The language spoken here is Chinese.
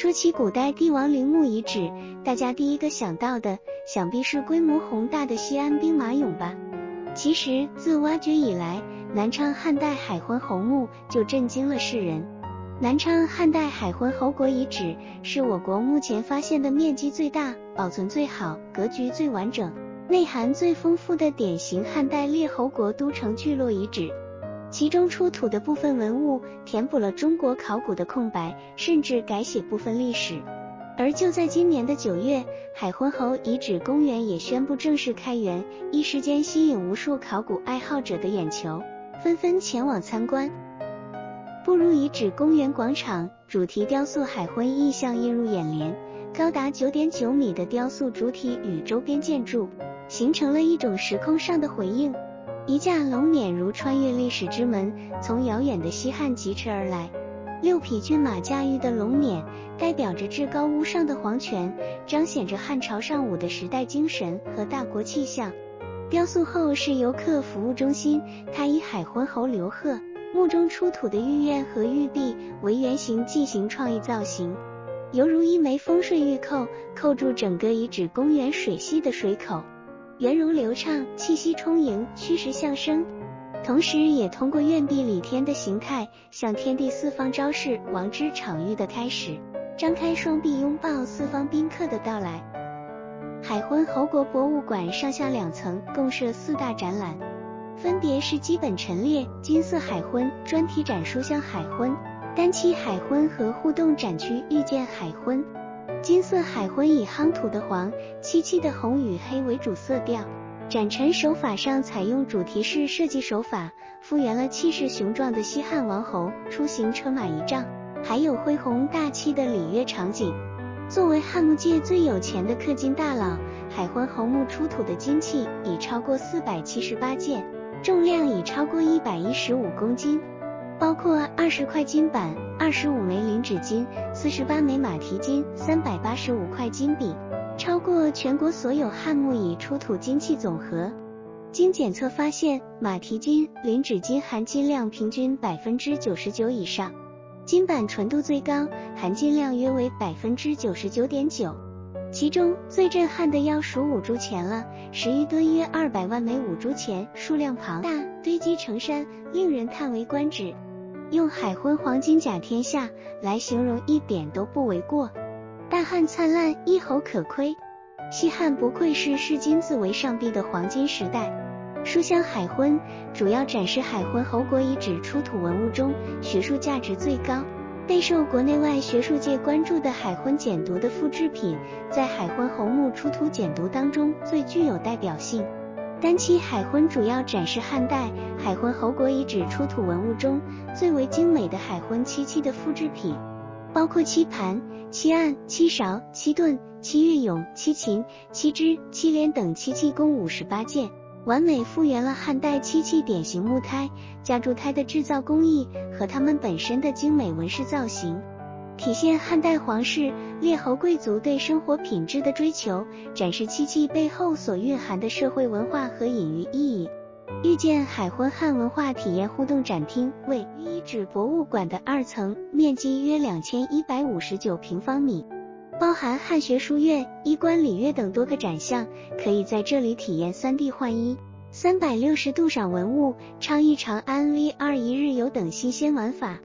说起古代帝王陵墓遗址，大家第一个想到的想必是规模宏大的西安兵马俑吧？其实自挖掘以来，南昌汉代海昏侯墓就震惊了世人。南昌汉代海昏侯国遗址是我国目前发现的面积最大、保存最好、格局最完整、内涵最丰富的典型汉代列侯国都城聚落遗址。其中出土的部分文物填补了中国考古的空白，甚至改写部分历史。而就在今年的九月，海昏侯遗址公园也宣布正式开园，一时间吸引无数考古爱好者的眼球，纷纷前往参观。步入遗址公园广场，主题雕塑海昏意象映入眼帘，高达九点九米的雕塑主体与周边建筑形成了一种时空上的回应。一架龙辇如穿越历史之门，从遥远的西汉疾驰而来。六匹骏马驾驭的龙辇，代表着至高无上的皇权，彰显着汉朝尚武的时代精神和大国气象。雕塑后是游客服务中心，它以海昏侯刘贺墓中出土的玉燕和玉璧为原型进行创意造型，犹如一枚风水玉扣，扣住整个遗址公园水系的水口。圆融流畅，气息充盈，虚实相生，同时也通过院壁里天的形态，向天地四方昭示王之场域的开始，张开双臂拥抱四方宾客的到来。海昏侯国博物馆上下两层共设四大展览，分别是基本陈列金色海昏专题展、书香海昏单期海昏和互动展区遇见海昏。金色海昏以夯土的黄、漆漆的红与黑为主色调，展陈手法上采用主题式设计手法，复原了气势雄壮的西汉王侯出行车马仪仗，还有恢宏大气的礼乐场景。作为汉墓界最有钱的氪金大佬，海昏侯墓出土的金器已超过四百七十八件，重量已超过一百一十五公斤。包括二十块金板、二十五枚磷脂金、四十八枚马蹄金、三百八十五块金币，超过全国所有汉墓已出土金器总和。经检测发现，马蹄金、磷脂金含金量平均百分之九十九以上，金板纯度最高，含金量约为百分之九十九点九。其中最震撼的要数五铢钱了，十余吨约二百万枚五铢钱，数量庞大，堆积成山，令人叹为观止。用海昏黄金甲天下来形容一点都不为过。大汉灿烂，一侯可窥。西汉不愧是视金字为上帝的黄金时代。书香海昏主要展示海昏侯国遗址出土文物中学术价值最高、备受国内外学术界关注的海昏简牍的复制品，在海昏侯墓出土简牍当中最具有代表性。单漆海昏主要展示汉代海昏侯国遗址出土文物中最为精美的海昏漆器的复制品，包括漆盘、漆案、漆勺、漆盾、漆月俑、漆琴、漆枝、漆帘等漆器共五十八件，完美复原了汉代漆器典型木胎、夹竹胎的制造工艺和它们本身的精美纹饰造型。体现汉代皇室、列侯贵族对生活品质的追求，展示漆器背后所蕴含的社会文化和隐喻意义。遇见海昏汉文化体验互动展厅位于遗址博物馆的二层，面积约两千一百五十九平方米，包含汉学书院、衣冠礼乐等多个展项，可以在这里体验三 D 换衣、三百六十度赏文物、畅意长安 VR 一日游等新鲜玩法。